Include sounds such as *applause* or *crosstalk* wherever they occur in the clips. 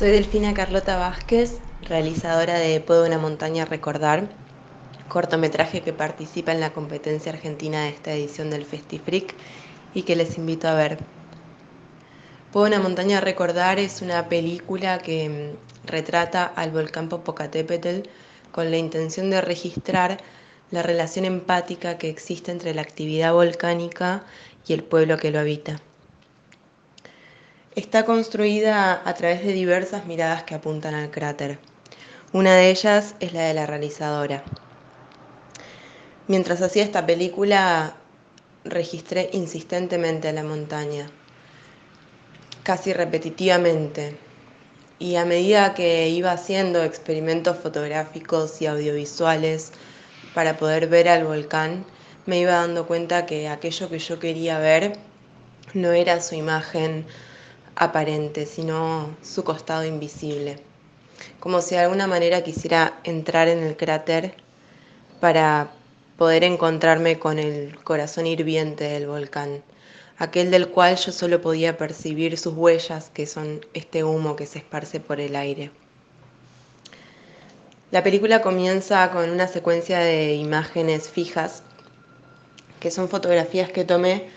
Soy Delfina Carlota Vázquez, realizadora de Puedo una montaña recordar, cortometraje que participa en la competencia argentina de esta edición del FestiFreak y que les invito a ver. Puedo una montaña recordar es una película que mm, retrata al volcán Popocatépetl con la intención de registrar la relación empática que existe entre la actividad volcánica y el pueblo que lo habita. Está construida a través de diversas miradas que apuntan al cráter. Una de ellas es la de la realizadora. Mientras hacía esta película, registré insistentemente a la montaña, casi repetitivamente. Y a medida que iba haciendo experimentos fotográficos y audiovisuales para poder ver al volcán, me iba dando cuenta que aquello que yo quería ver no era su imagen aparente, sino su costado invisible. Como si de alguna manera quisiera entrar en el cráter para poder encontrarme con el corazón hirviente del volcán, aquel del cual yo solo podía percibir sus huellas, que son este humo que se esparce por el aire. La película comienza con una secuencia de imágenes fijas, que son fotografías que tomé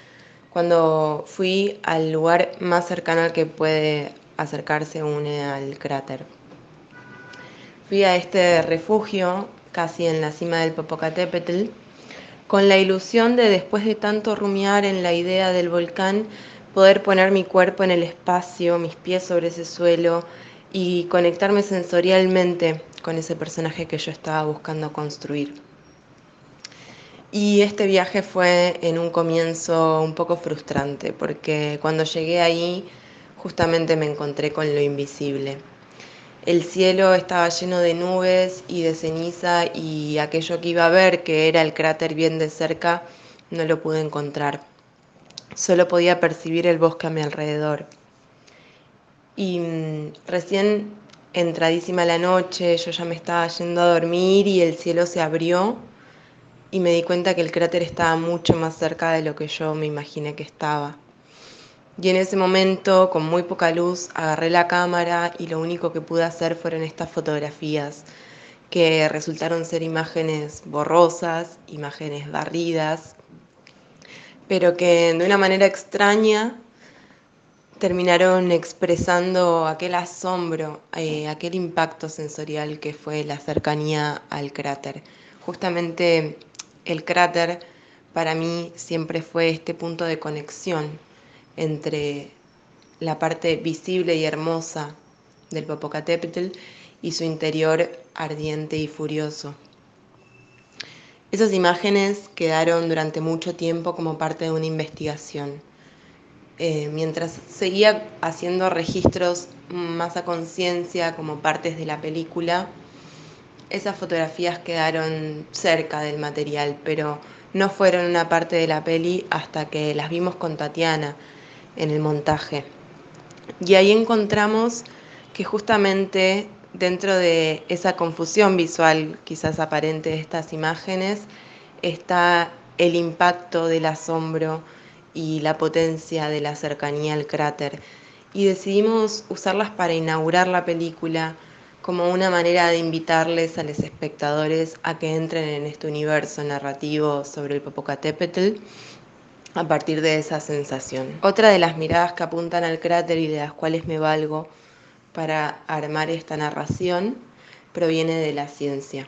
cuando fui al lugar más cercano al que puede acercarse une al cráter. Fui a este refugio, casi en la cima del Popocatépetl, con la ilusión de después de tanto rumiar en la idea del volcán, poder poner mi cuerpo en el espacio, mis pies sobre ese suelo y conectarme sensorialmente con ese personaje que yo estaba buscando construir. Y este viaje fue en un comienzo un poco frustrante, porque cuando llegué ahí justamente me encontré con lo invisible. El cielo estaba lleno de nubes y de ceniza y aquello que iba a ver, que era el cráter bien de cerca, no lo pude encontrar. Solo podía percibir el bosque a mi alrededor. Y mm, recién entradísima la noche, yo ya me estaba yendo a dormir y el cielo se abrió y me di cuenta que el cráter estaba mucho más cerca de lo que yo me imaginé que estaba. Y en ese momento, con muy poca luz, agarré la cámara y lo único que pude hacer fueron estas fotografías, que resultaron ser imágenes borrosas, imágenes barridas, pero que de una manera extraña terminaron expresando aquel asombro, eh, aquel impacto sensorial que fue la cercanía al cráter. Justamente el cráter para mí siempre fue este punto de conexión entre la parte visible y hermosa del Popocatépetl y su interior ardiente y furioso. Esas imágenes quedaron durante mucho tiempo como parte de una investigación. Eh, mientras seguía haciendo registros más a conciencia como partes de la película, esas fotografías quedaron cerca del material, pero no fueron una parte de la peli hasta que las vimos con Tatiana en el montaje. Y ahí encontramos que justamente dentro de esa confusión visual quizás aparente de estas imágenes está el impacto del asombro y la potencia de la cercanía al cráter. Y decidimos usarlas para inaugurar la película como una manera de invitarles a los espectadores a que entren en este universo narrativo sobre el Popocatépetl a partir de esa sensación. Otra de las miradas que apuntan al cráter y de las cuales me valgo para armar esta narración proviene de la ciencia.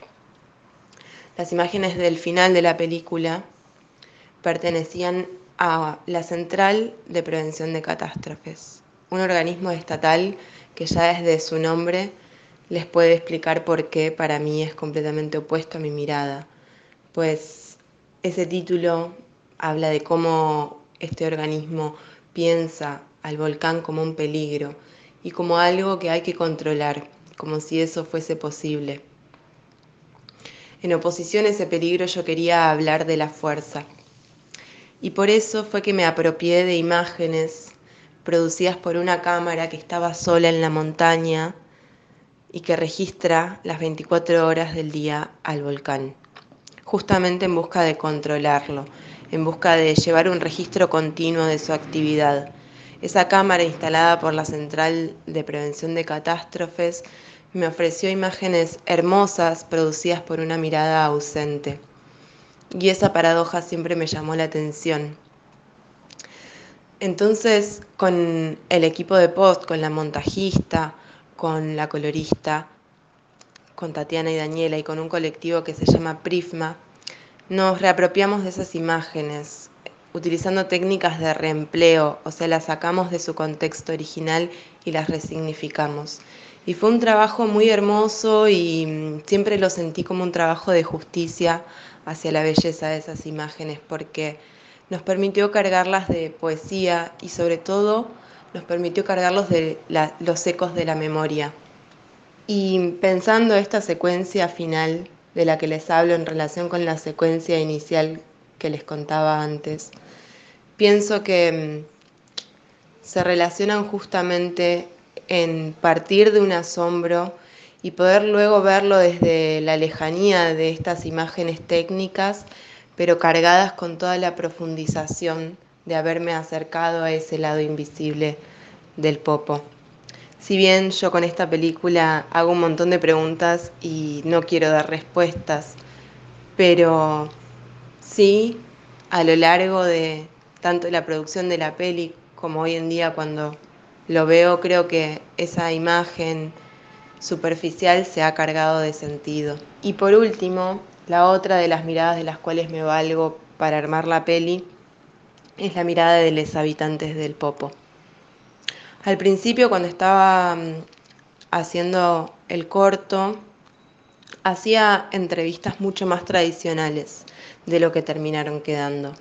Las imágenes del final de la película pertenecían a la Central de Prevención de Catástrofes, un organismo estatal que ya desde su nombre les puede explicar por qué para mí es completamente opuesto a mi mirada, pues ese título habla de cómo este organismo piensa al volcán como un peligro y como algo que hay que controlar, como si eso fuese posible. En oposición a ese peligro yo quería hablar de la fuerza. Y por eso fue que me apropié de imágenes producidas por una cámara que estaba sola en la montaña y que registra las 24 horas del día al volcán, justamente en busca de controlarlo, en busca de llevar un registro continuo de su actividad. Esa cámara instalada por la Central de Prevención de Catástrofes me ofreció imágenes hermosas producidas por una mirada ausente. Y esa paradoja siempre me llamó la atención. Entonces, con el equipo de post, con la montajista, con la colorista, con Tatiana y Daniela y con un colectivo que se llama Prifma, nos reapropiamos de esas imágenes, utilizando técnicas de reempleo, o sea, las sacamos de su contexto original y las resignificamos. Y fue un trabajo muy hermoso y mm, siempre lo sentí como un trabajo de justicia hacia la belleza de esas imágenes, porque nos permitió cargarlas de poesía y sobre todo nos permitió cargarlos de los ecos de la memoria. Y pensando esta secuencia final de la que les hablo en relación con la secuencia inicial que les contaba antes, pienso que mm, se relacionan justamente en partir de un asombro y poder luego verlo desde la lejanía de estas imágenes técnicas, pero cargadas con toda la profundización de haberme acercado a ese lado invisible del popo. Si bien yo con esta película hago un montón de preguntas y no quiero dar respuestas, pero sí a lo largo de tanto la producción de la peli como hoy en día cuando lo veo, creo que esa imagen superficial se ha cargado de sentido. Y por último, la otra de las miradas de las cuales me valgo para armar la peli es la mirada de los habitantes del Popo. Al principio, cuando estaba mm, haciendo el corto, hacía entrevistas mucho más tradicionales de lo que terminaron quedando.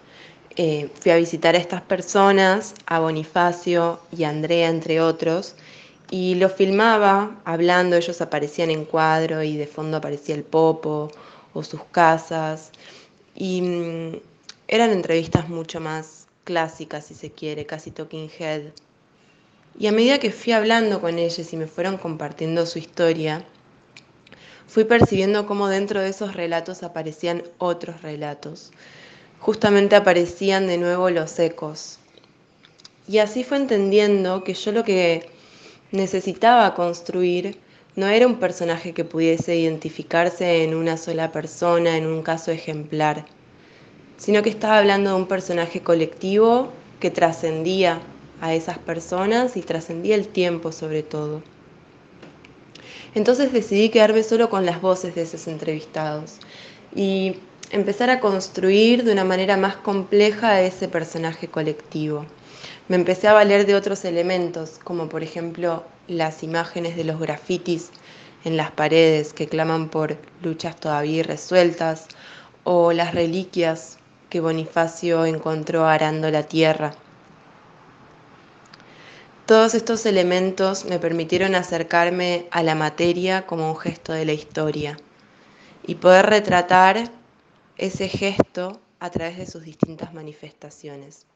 Eh, fui a visitar a estas personas, a Bonifacio y a Andrea, entre otros, y los filmaba hablando, ellos aparecían en cuadro y de fondo aparecía el popo o sus casas. Y mm, eran entrevistas mucho más clásicas, si se quiere, casi talking head. Y a medida que fui hablando con ellos y me fueron compartiendo su historia, fui percibiendo cómo dentro de esos relatos aparecían otros relatos. Justamente aparecían de nuevo los ecos. Y así fue entendiendo que yo lo que necesitaba construir no era un personaje que pudiese identificarse en una sola persona, en un caso ejemplar, sino que estaba hablando de un personaje colectivo que trascendía a esas personas y trascendía el tiempo sobre todo. Entonces decidí quedarme solo con las voces de esos entrevistados y empezar a construir de una manera más compleja ese personaje colectivo. Me empecé a valer de otros elementos, como por ejemplo las imágenes de los grafitis en las paredes que claman por luchas todavía irresueltas, o las reliquias que Bonifacio encontró arando la tierra. Todos estos elementos me permitieron acercarme a la materia como un gesto de la historia y poder retratar ese gesto a través de sus distintas manifestaciones.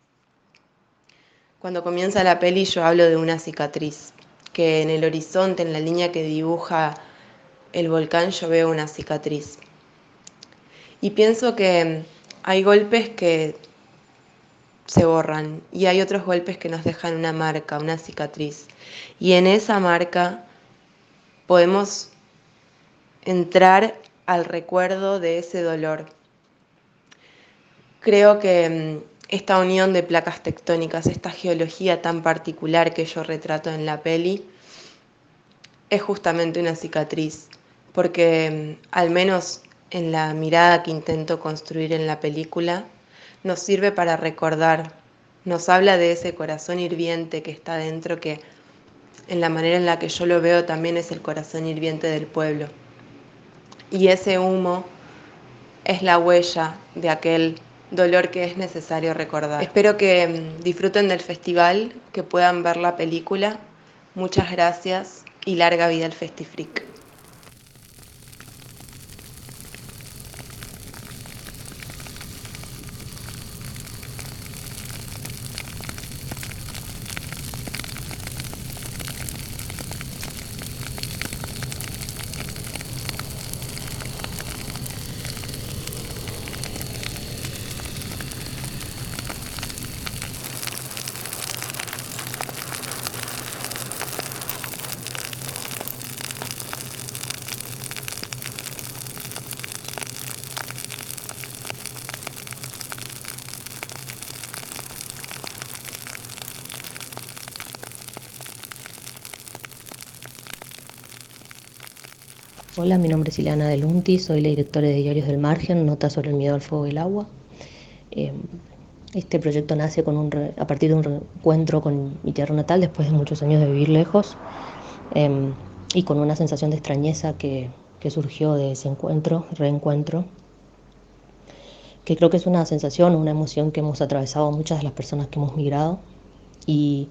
Cuando comienza la peli yo hablo de una cicatriz, que en el horizonte, en la línea que dibuja el volcán, yo veo una cicatriz. Y pienso que hay golpes que se borran y hay otros golpes que nos dejan una marca, una cicatriz. Y en esa marca podemos entrar al recuerdo de ese dolor. Creo que mm, esta unión de placas tectónicas, esta geología tan particular que yo retrato en la peli, es justamente una cicatriz, porque mm, al menos en la mirada que intento construir en la película, nos sirve para recordar, nos habla de ese corazón hirviente que está dentro, que en la manera en la que yo lo veo también es el corazón hirviente del pueblo. Y ese humo es la huella de aquel dolor que es necesario recordar. Espero que mm, disfruten del festival, que puedan ver la película. Muchas gracias y larga vida al Festifreak. Hola, mi nombre es Ileana Delunti, soy la directora de Diarios del Margen, Nota sobre el miedo al fuego y el agua. Em, este proyecto nace con un a partir de un reencuentro con mi tierra natal después de muchos años de vivir lejos em, y con una sensación de extrañeza que, que surgió de ese encuentro, reencuentro, que creo que es una sensación, una emoción que hemos atravesado muchas de las personas que hemos migrado y,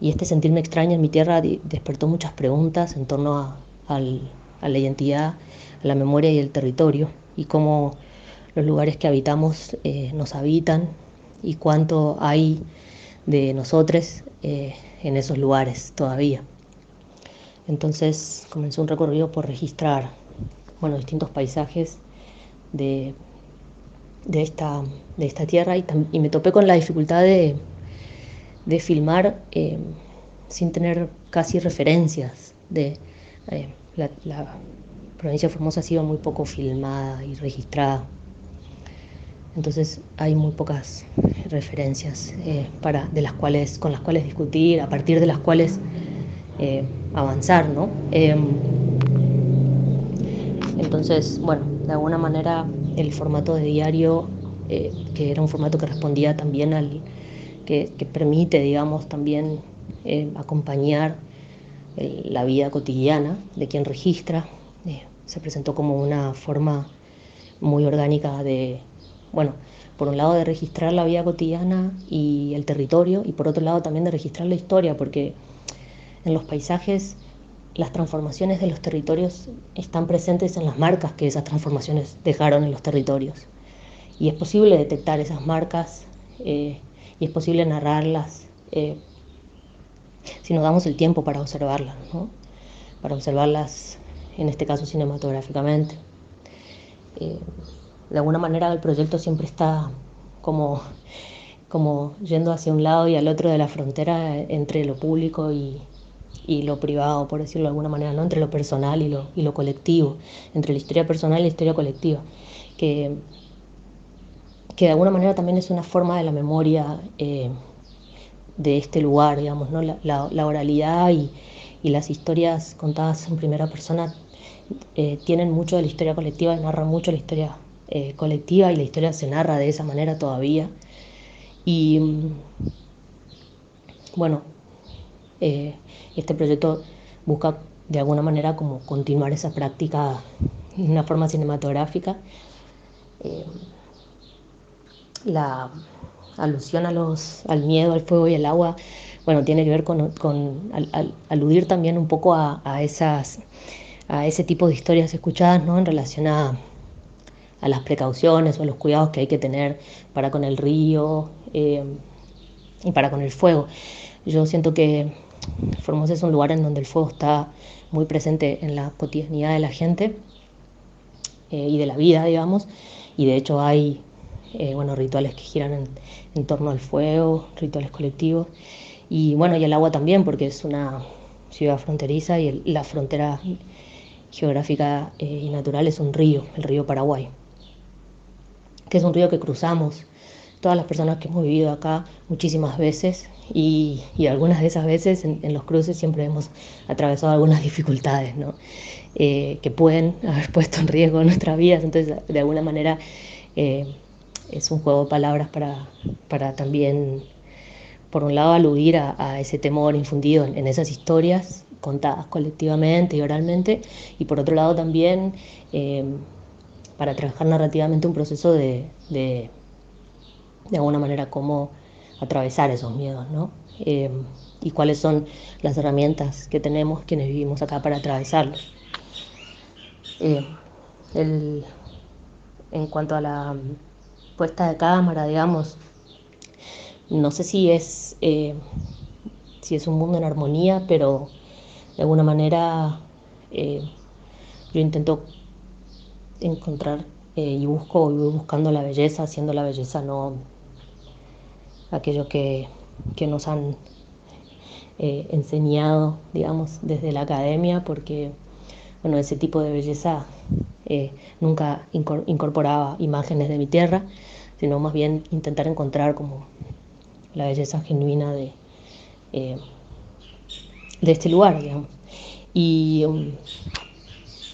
y este sentirme extraña en mi tierra despertó muchas preguntas en torno a, al, a la identidad, a la memoria y el territorio, y cómo los lugares que habitamos eh, nos habitan y cuánto hay de nosotros eh, en esos lugares todavía. Entonces comenzó un recorrido por registrar bueno, distintos paisajes de, de, esta, de esta tierra y, me topé con la dificultad de, de filmar eh, sin tener casi referencias de la, provincia de Formosa ha sido muy poco filmada y registrada. Entonces hay muy pocas referencias eh, para, de las cuales, con las cuales discutir, a partir de las cuales eh, avanzar, ¿no? Em, entonces, bueno, de alguna manera el formato de diario, eh, que era un formato que respondía también al, que permite, digamos, también acompañar la vida cotidiana de quien registra. Eh, se presentó como una forma muy orgánica de, bueno, por un lado de registrar la vida cotidiana y el territorio y por otro lado también de registrar la historia, porque en los paisajes las transformaciones de los territorios están presentes en las marcas que esas transformaciones dejaron en los territorios. Y es posible detectar esas marcas eh, y es posible narrarlas eh, si nos damos el tiempo para observarlas, ¿no? para observarlas, en este caso cinematográficamente. Eh, de alguna manera el proyecto siempre está como, como yendo hacia un lado y al otro de la frontera entre lo público y, y lo privado, por decirlo de alguna manera, ¿no? entre lo personal y lo, y lo colectivo, entre la historia personal y la historia colectiva, que, que de alguna manera también es una forma de la memoria eh, de este lugar, digamos, ¿no? la, oralidad y, las historias contadas en primera persona eh, tienen mucho de la historia colectiva, narran mucho la historia eh, colectiva y la historia se narra de esa manera todavía. Y mm, bueno, eh, este proyecto busca de alguna manera como continuar esa práctica de una forma cinematográfica. la alusión a los, al miedo, al fuego y al agua, bueno, tiene que ver con, con aludir también un poco a, esas, a ese tipo de historias escuchadas, ¿no? En relación a, las precauciones o los cuidados que hay que tener para con el río eh, y para con el fuego. Yo siento que Formosa es un lugar en donde el fuego está muy presente en la cotidianidad de la gente eh, y de la vida, digamos, y de hecho hay eh, bueno, rituales que giran en, torno al fuego, rituales colectivos. Y bueno, y el agua también, porque es una ciudad fronteriza y la frontera geográfica eh, y natural es un río, el río Paraguay, que es un río que cruzamos todas las personas que hemos vivido acá muchísimas veces y, algunas de esas veces en, los cruces siempre hemos atravesado algunas dificultades ¿no? Eh, que pueden haber *laughs* puesto en riesgo nuestras vidas, entonces de alguna manera es un juego de palabras para, para también, por un lado, aludir a, ese temor infundido en, esas historias contadas colectivamente y oralmente, y por otro lado también eh, para trabajar narrativamente un proceso de, de, de, alguna manera, cómo atravesar esos miedos, ¿no? Eh, y cuáles son las herramientas que tenemos quienes vivimos acá para atravesarlos. Eh, en cuanto a la puesta de cámara, digamos. No sé si es, eh, si es un mundo en armonía, pero de alguna manera eh, yo intento encontrar eh, y busco, voy buscando la belleza, haciendo la belleza no aquello que, que nos han enseñado, digamos, desde la academia, porque bueno, ese tipo de belleza eh, nunca incorporaba imágenes de mi tierra, sino más bien intentar encontrar como la belleza genuina de, eh, de este lugar. Y,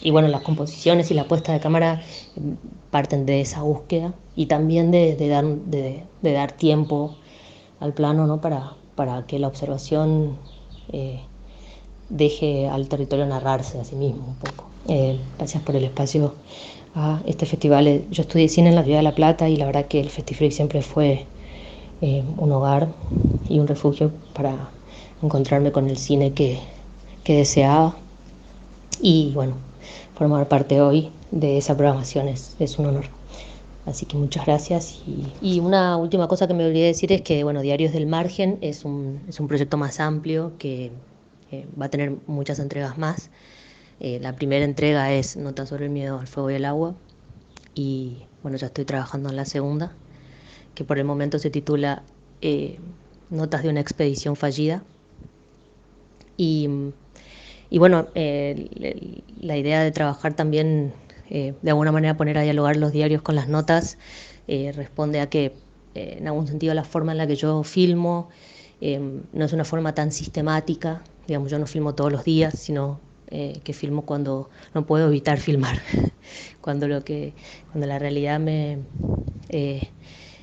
y bueno, las composiciones y la puesta de cámara mm, parten de esa búsqueda y también de, dar, de, dar tiempo al plano ¿no? para, para que la observación eh, deje al territorio narrarse a sí mismo un poco. Eh, gracias por el espacio a este festival. Yo estudié cine en la ciudad de La Plata y la verdad que el Festifreak siempre fue eh, un hogar y un refugio para encontrarme con el cine que, que deseaba. Y bueno, formar parte hoy de esa programación es, es un honor. Así que muchas gracias. Y, una última cosa que me olvidé decir es que, bueno, Diarios del Margen es un, es un proyecto más amplio que eh, va a tener muchas entregas más. Eh, la primera entrega es Notas sobre el miedo al fuego y el agua. Y bueno, ya estoy trabajando en la segunda que por el momento se titula eh, Notas de una expedición fallida. Y, bueno, eh, la idea de trabajar también, de alguna manera poner a dialogar los diarios con las notas, responde a que en algún sentido la forma en la que yo filmo no es una forma tan sistemática, digamos, yo no filmo todos los días, sino que filmo cuando no puedo evitar filmar, *laughs* cuando, lo que, cuando la realidad me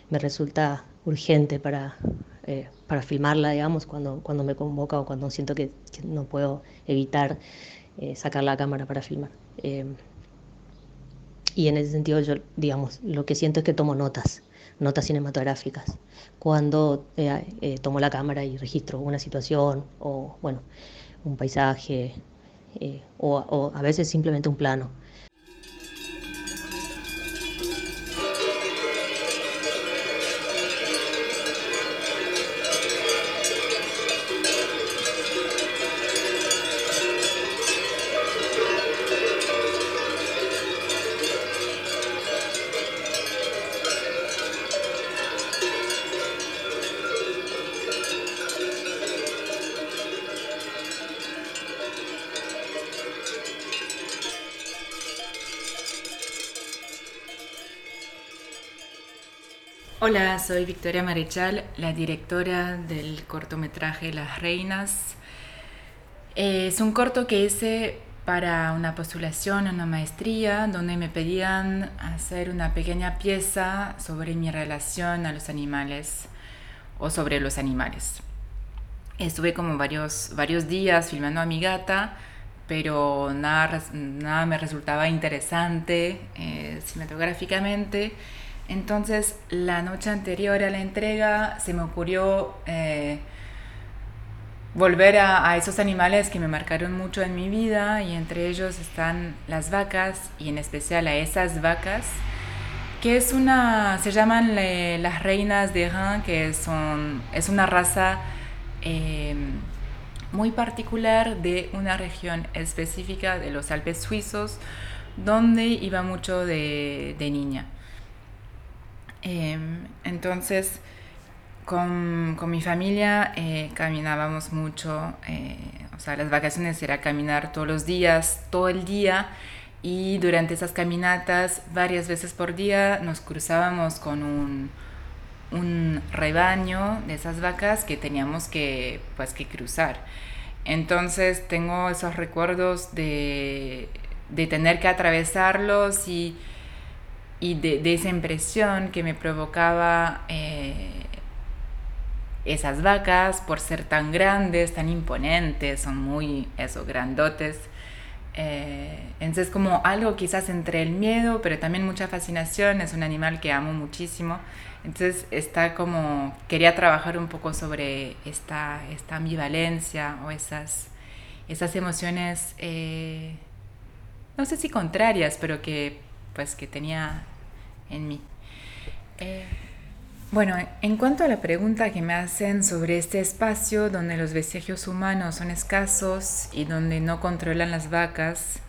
me resulta urgente para, eh, para filmarla, digamos, cuando, cuando me convoca o cuando siento que, no puedo evitar eh, sacar la cámara para filmar. Eh, y en ese sentido yo, digamos, lo que siento es que tomo notas, notas cinematográficas, cuando tomo la cámara y registro una situación o, bueno, un paisaje o a veces simplemente un plano. Hola, soy Victoria Marechal, la directora del cortometraje Las Reinas. Es un corto que hice para una postulación, una maestría, donde me pedían hacer una pequeña pieza sobre mi relación a los animales o sobre los animales. Estuve como varios, varios días filmando a mi gata, pero nada, nada me resultaba interesante eh, cinematográficamente entonces, la noche anterior a la entrega se me ocurrió eh, volver a, esos animales que me marcaron mucho en mi vida y entre ellos están las vacas y en especial a esas vacas que es una, se llaman las reinas de Rhin, que son, es una raza eh, muy particular de una región específica de los Alpes suizos, donde iba mucho de niña. Em, entonces, con, con, mi familia eh, caminábamos mucho, eh, o sea, las vacaciones era caminar todos los días, todo el día, y durante esas caminatas, varias veces por día, nos cruzábamos con un, un rebaño de esas vacas que teníamos que, pues, que cruzar. Entonces tengo esos recuerdos de, de tener que atravesarlos y y de, esa impresión que me provocaba eh, esas vacas por ser tan grandes, tan imponentes, son muy, eso, grandotes. Eh, entonces como algo quizás entre el miedo, pero también mucha fascinación, es un animal que amo muchísimo. Entonces está como, quería trabajar un poco sobre esta, esta ambivalencia o esas, esas emociones, eh, no sé si contrarias, pero que pues que tenía en mí. Eh, bueno, en cuanto a la pregunta que me hacen sobre este espacio donde los vestigios humanos son escasos y donde no controlan las vacas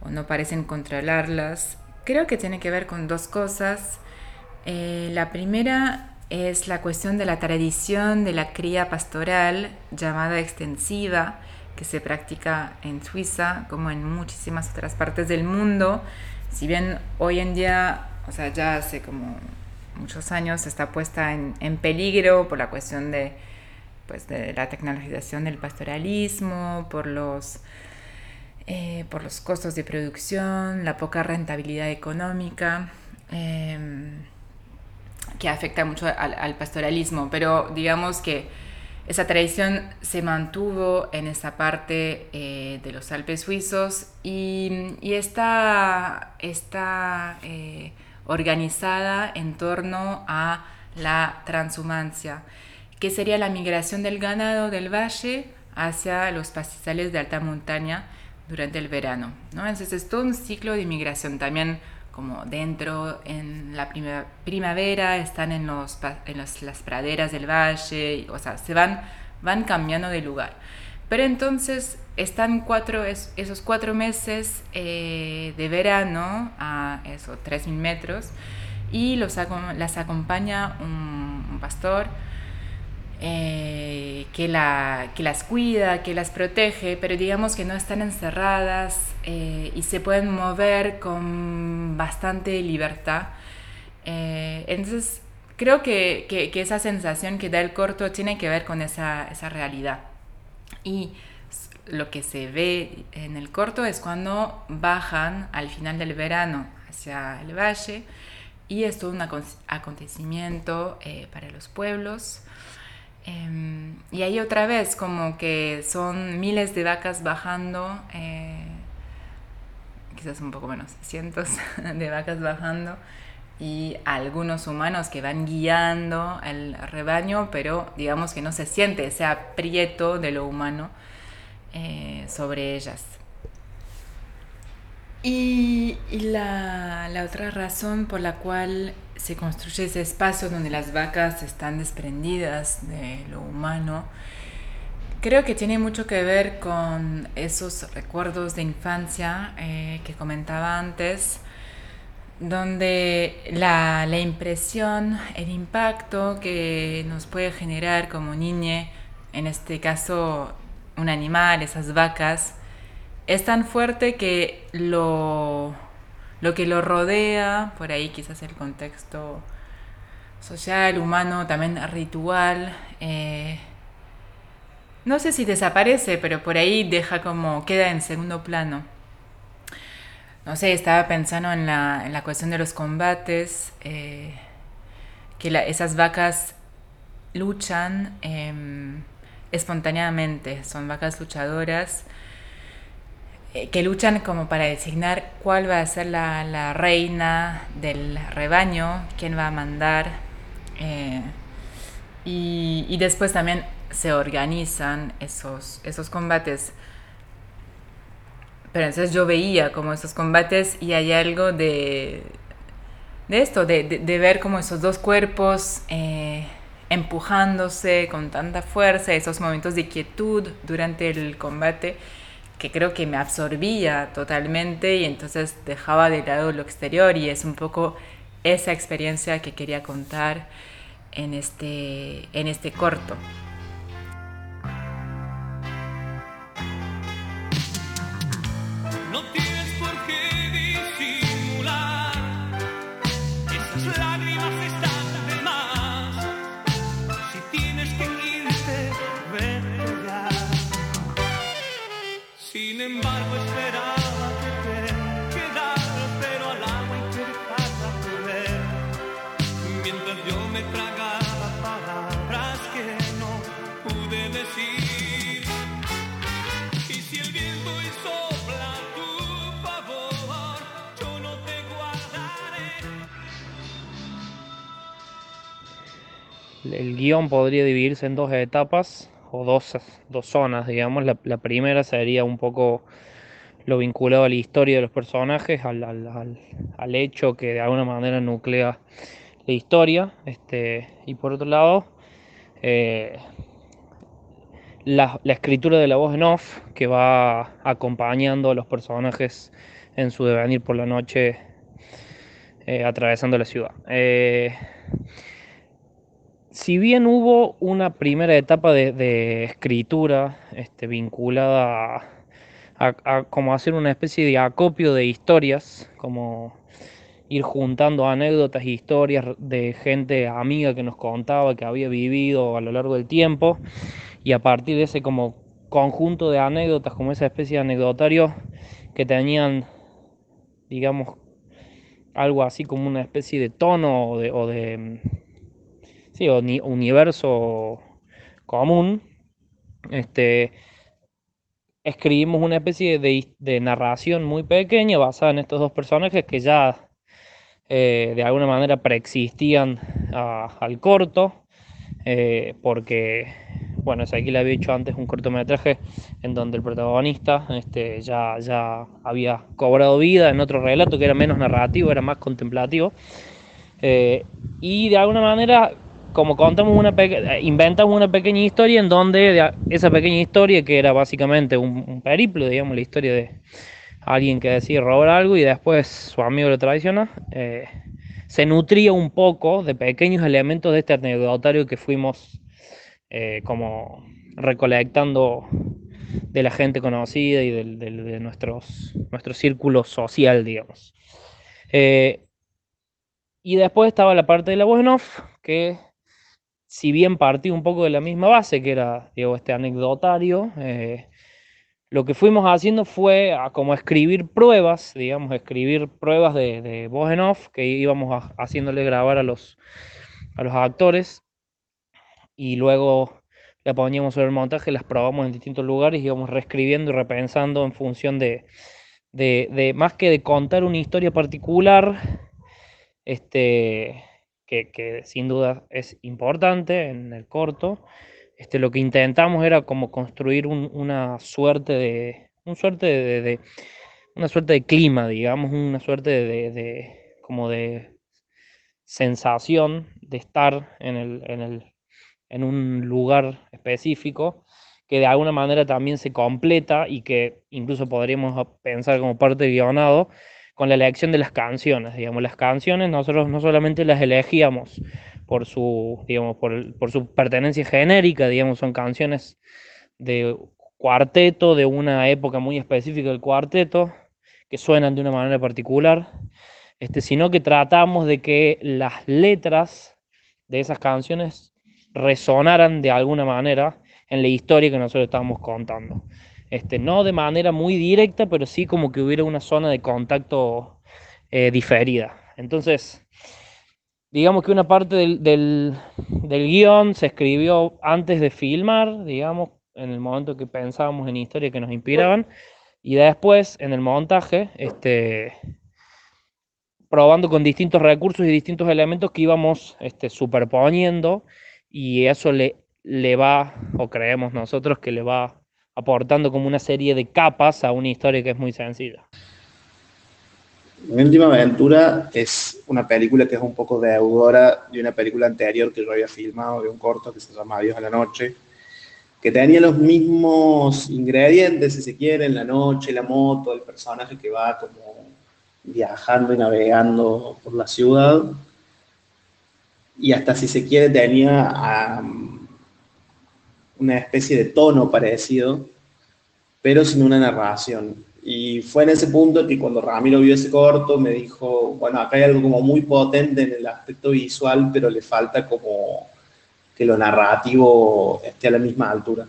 o no parecen controlarlas, creo que tiene que ver con dos cosas. Eh, la primera es la cuestión de la tradición de la cría pastoral llamada extensiva que se practica en Suiza como en muchísimas otras partes del mundo. Si bien hoy en día o sea, ya hace como muchos años está puesta en, en peligro por la cuestión de, pues, de la tecnologización del pastoralismo, por los eh, por los costos de producción, la poca rentabilidad económica, em, que afecta mucho al, pastoralismo, pero digamos que esa tradición se mantuvo en esa parte eh, de los Alpes suizos y, está, está eh, organizada en torno a la transhumancia, que sería la migración del ganado del valle hacia los pastizales de alta montaña durante el verano. ¿no? Entonces es todo un ciclo de migración también como dentro en la primavera están en, los, en las praderas del valle, o sea, se van, van cambiando de lugar. Pero entonces están cuatro, esos cuatro meses eh, de verano a esos 3.000 metros y los, las acompaña un pastor eh, que, que las cuida, que las protege, pero digamos que no están encerradas eh, y se pueden mover con bastante libertad. Entonces, creo que, que, esa sensación que da el corto tiene que ver con esa, esa realidad. Y lo que se ve en el corto es cuando bajan al final del verano hacia el valle y es todo un acontecimiento para los pueblos. Em, y ahí otra vez como que son miles de vacas bajando, eh, quizás un poco menos, cientos *laughs* de vacas bajando y algunos humanos que van guiando el rebaño, pero digamos que no se siente ese aprieto de lo humano eh, sobre ellas. Y, la, la, otra razón por la cual se construye ese espacio donde las vacas están desprendidas de lo humano, creo que tiene mucho que ver con esos recuerdos de infancia eh, que comentaba antes, donde la, la, impresión, el impacto que nos puede generar como niñe, en este caso un animal, esas vacas, es tan fuerte que lo lo que lo rodea, por ahí quizás el contexto social, humano, también ritual. Eh, no sé si desaparece, pero por ahí deja como, queda en segundo plano. No sé, estaba pensando en la, en la cuestión de los combates, eh, que esas vacas luchan em, espontáneamente, son vacas luchadoras eh, que luchan como para designar cuál va a ser la, reina del rebaño, quién va a mandar. Eh, y, después también se organizan esos, esos combates. Pero entonces yo veía como esos combates y hay algo de, de esto, de, ver como esos dos cuerpos eh, empujándose con tanta fuerza, esos momentos de quietud durante el combate que creo que me absorbía totalmente y entonces dejaba de lado lo exterior y es un poco esa experiencia que quería contar en este, en este corto. El guion podría dividirse en dos etapas o dos, dos zonas, digamos. La, primera sería un poco lo vinculado a la historia de los personajes, al, al, hecho que de alguna manera nuclea la historia. Este, y por otro lado, eh, la, escritura de la voz en off que va acompañando a los personajes en su devenir por la noche eh, atravesando la ciudad. Eh, si bien hubo una primera etapa de, escritura este, vinculada a, como hacer una especie de acopio de historias, como ir juntando anécdotas e historias de gente amiga que nos contaba que había vivido a lo largo del tiempo y a partir de ese como conjunto de anécdotas, como esa especie de anecdotario que tenían, digamos, algo así como una especie de tono o de, o de sí, universo común. Este, escribimos una especie de, narración muy pequeña basada en estos dos personajes que ya eh, de alguna manera preexistían al corto, eh, porque, bueno, aquí le había hecho antes un cortometraje en donde el protagonista este, ya, ya había cobrado vida en otro relato que era menos narrativo, era más contemplativo. Eh, y de alguna manera como contamos una eh, inventamos una pequeña historia en donde esa pequeña historia que era básicamente un, periplo, digamos, la historia de alguien que decide robar algo y después su amigo lo traiciona, eh, se nutría un poco de pequeños elementos de este anecdotario que fuimos eh, como recolectando de la gente conocida y de nuestros, nuestro círculo social, digamos. y después estaba la parte de la voz en off, que si bien partí un poco de la misma base, que era digo, este anecdotario, eh, lo que fuimos haciendo fue a como escribir pruebas, digamos, escribir pruebas de, de voz en off que íbamos haciéndole grabar a los, a los actores. Y luego le poníamos sobre el montaje, las probamos en distintos lugares íbamos reescribiendo y repensando en función de, de, de más que de contar una historia particular, este, que, sin duda es importante en el corto. Este, lo que intentamos era como construir una suerte de, suerte de, una suerte de clima, digamos, una suerte de, como de sensación de estar en, el, en, el, en un lugar específico que de alguna manera también se completa y que incluso podríamos pensar como parte del guionado, con la elección de las canciones. Digamos, las canciones nosotros no solamente las elegíamos por su, digamos, por, su pertenencia genérica, digamos, son canciones de cuarteto, de una época muy específica del cuarteto, que suenan de una manera particular, este, sino que tratamos de que las letras de esas canciones resonaran de alguna manera en la historia que nosotros estábamos contando. Este, no de manera muy directa, pero sí como que hubiera una zona de contacto eh, diferida. Entonces, digamos que una parte del, guion se escribió antes de filmar, digamos, en el momento que pensábamos en historias que nos inspiraban, y después en el montaje, este, probando con distintos recursos y distintos elementos que íbamos este, superponiendo, y eso le, le va, o creemos nosotros que le va aportando como una serie de capas a una historia que es muy sencilla. Mi última aventura es una película que es un poco deudora de una película anterior que yo había filmado, de un corto que se llama Adiós a la noche, que tenía los mismos ingredientes, si se quiere, en la noche, la moto, el personaje que va como viajando y navegando por la ciudad. Y hasta si se quiere tenía una especie de tono parecido, pero sin una narración. Y fue en ese punto que cuando Ramiro vio ese corto me dijo, bueno, acá hay algo como muy potente en el aspecto visual, pero le falta como que lo narrativo esté a la misma altura.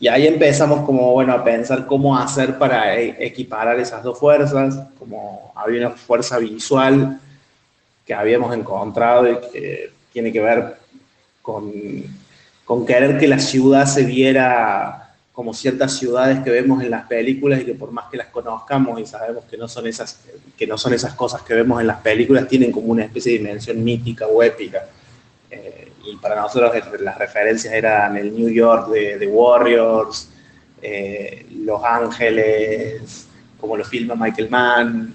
Y ahí empezamos como, bueno, a pensar cómo hacer para e-, equiparar esas dos fuerzas, como había una fuerza visual que habíamos encontrado y que tiene que ver con con querer que la ciudad se viera como ciertas ciudades que vemos en las películas y que por más que las conozcamos y sabemos que no son esas, que no son esas cosas que vemos en las películas, tienen como una especie de dimensión mítica o épica. Eh, y para nosotros las referencias eran el New York de, Warriors, eh, Los Ángeles, como lo filma Michael Mann,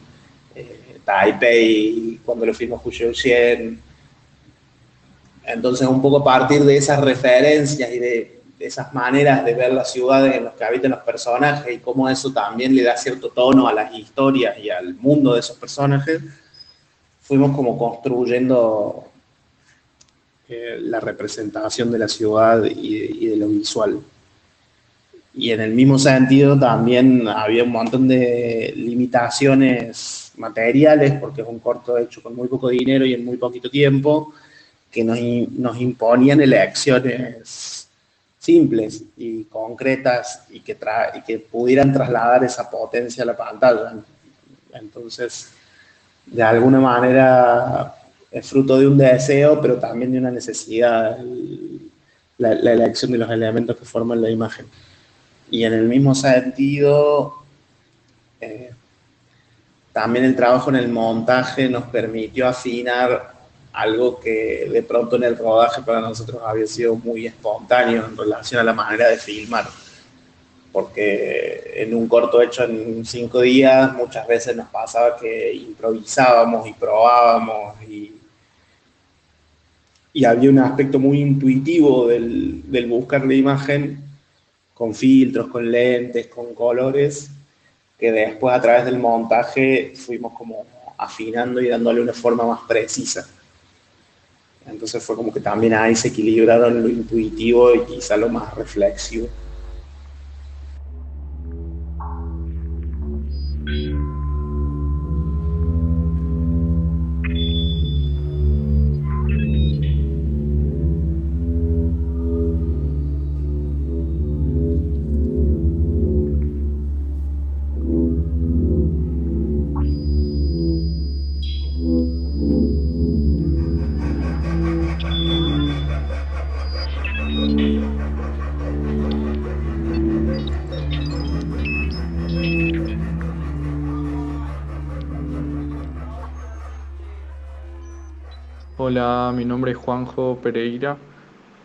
eh, Taipei, cuando lo filma Hu Xian, entonces, un poco a partir de esas referencias y de, esas maneras de ver las ciudades en las que habitan los personajes y cómo eso también le da cierto tono a las historias y al mundo de esos personajes, fuimos como construyendo eh, la representación de la ciudad y, de lo visual. Y en el mismo sentido también había un montón de limitaciones materiales, porque es un corto hecho con muy poco dinero y en muy poquito tiempo, que nos, nos imponían elecciones simples y concretas y que, que pudieran trasladar esa potencia a la pantalla. Entonces, de alguna manera es fruto de un deseo, pero también de una necesidad, la, elección de los elementos que forman la imagen. Y en el mismo sentido, eh, también el trabajo en el montaje nos permitió afinar algo que de pronto en el rodaje para nosotros había sido muy espontáneo en relación a la manera de filmar. Porque en un corto hecho en cinco días muchas veces nos pasaba que improvisábamos y probábamos y, y había un aspecto muy intuitivo del, del buscar la imagen con filtros, con lentes, con colores, que después a través del montaje fuimos como afinando y dándole una forma más precisa. Entonces fue como que también ahí se equilibraron lo intuitivo y quizá lo más reflexivo. Hola, mi nombre es Juanjo Pereira,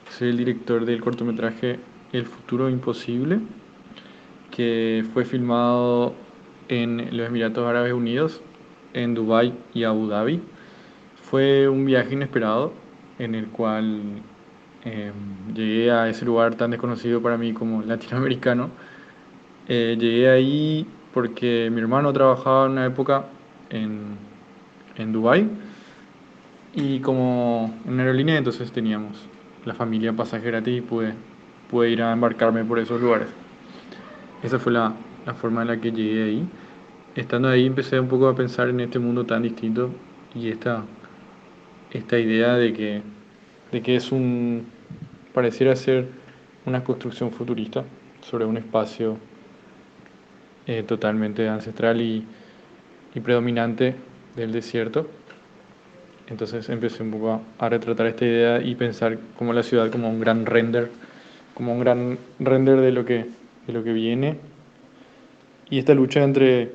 soy el director del cortometraje El futuro imposible, que fue filmado en los Emiratos Árabes Unidos, en Dubái y Abu Dhabi. Fue un viaje inesperado en el cual em, llegué a ese lugar tan desconocido para mí como latinoamericano. Eh, llegué ahí porque mi hermano trabajaba en una época en, en Dubái y como en aerolínea entonces teníamos la familia pasaje gratis y pude ir a embarcarme por esos lugares. Esa fue la, la forma en la que llegué ahí. Estando ahí empecé un poco a pensar en este mundo tan distinto y esta, esta idea de que, de que es un, pareciera ser una construcción futurista sobre un espacio eh, totalmente ancestral y, y predominante del desierto entonces empecé un poco a, retratar esta idea y pensar como la ciudad como un gran render, como un gran render de lo que, de lo que viene. Y esta lucha entre,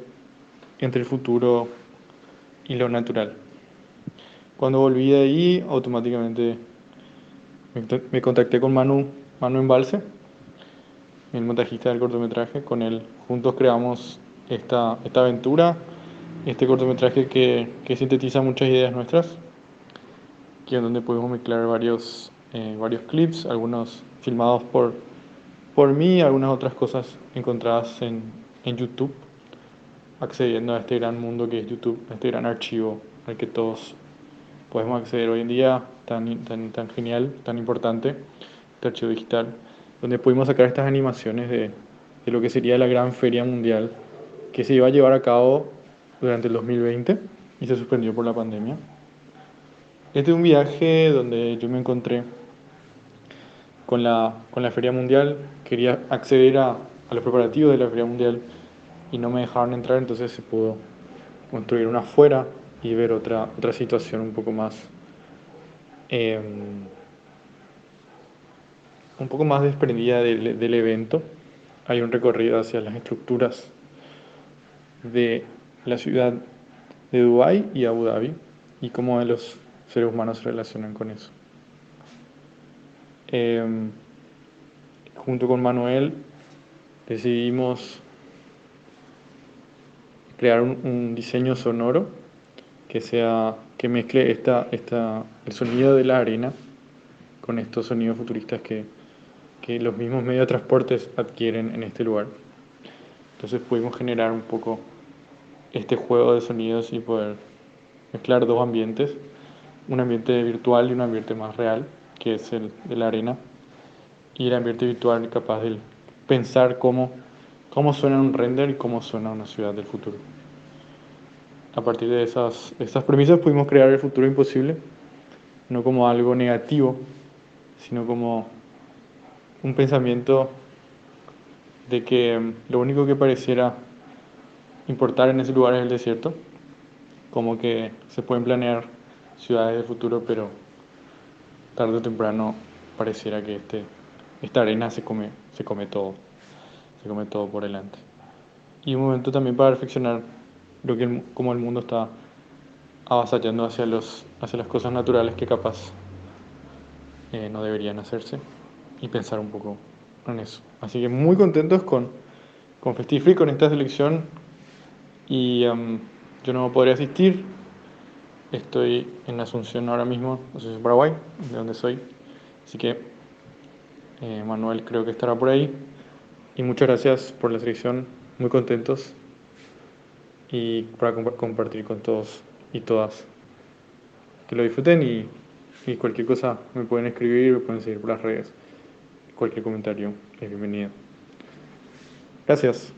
entre el futuro y lo natural. Cuando volví de ahí, automáticamente me, contacté con Manu, Manu Embalse, el montajista del cortometraje. Con él juntos creamos esta, esta aventura, este cortometraje que, que sintetiza muchas ideas nuestras aquí donde podemos mezclar varios, eh, varios clips, algunos filmados por, por mí, algunas otras cosas encontradas en, en YouTube, accediendo a este gran mundo que es YouTube, este gran archivo al que todos podemos acceder hoy en día, tan, tan, tan genial, tan importante, este archivo digital, donde pudimos sacar estas animaciones de, de lo que sería la gran feria mundial que se iba a llevar a cabo durante el 2020 y se suspendió por la pandemia. Este es un viaje donde yo me encontré con la, con la Feria Mundial, quería acceder a, los preparativos de la Feria Mundial y no me dejaron entrar, entonces se pudo construir una afuera y ver otra, otra situación un poco más... Em, un poco más desprendida del, del evento. Hay un recorrido hacia las estructuras de la ciudad de Dubái y Abu Dhabi y cómo los seres humanos se relacionan con eso. Em, junto con Manuel decidimos crear un, diseño sonoro que sea que mezcle esta, esta, el sonido de la arena con estos sonidos futuristas que, que los mismos medios de transporte adquieren en este lugar. Entonces pudimos generar un poco este juego de sonidos y poder mezclar dos ambientes un ambiente virtual y un ambiente más real, que es el de la arena, y el ambiente virtual capaz de pensar cómo, cómo suena un render y cómo suena una ciudad del futuro. A partir de esas, esas premisas pudimos crear el futuro imposible, no como algo negativo, sino como un pensamiento de que mm, lo único que pareciera importar en ese lugar es el desierto, como que se pueden planear ciudades del futuro, pero tarde o temprano pareciera que este, esta arena se come, se come todo, se come todo por delante. Y un momento también para reflexionar, creo que como el mundo está avasallando hacia, los, hacia las cosas naturales que capaz eh, no deberían hacerse y pensar un poco en eso. Así que muy contentos con, con Festifree, con esta selección y yo no podría asistir. Estoy en Asunción ahora mismo, Asunción Paraguay, de donde soy. Así que eh, Manuel creo que estará por ahí. Y muchas gracias por la selección, muy contentos y para compartir con todos y todas. Que lo disfruten y, y cualquier cosa me pueden escribir, me pueden seguir por las redes. Cualquier comentario es bienvenido. Gracias.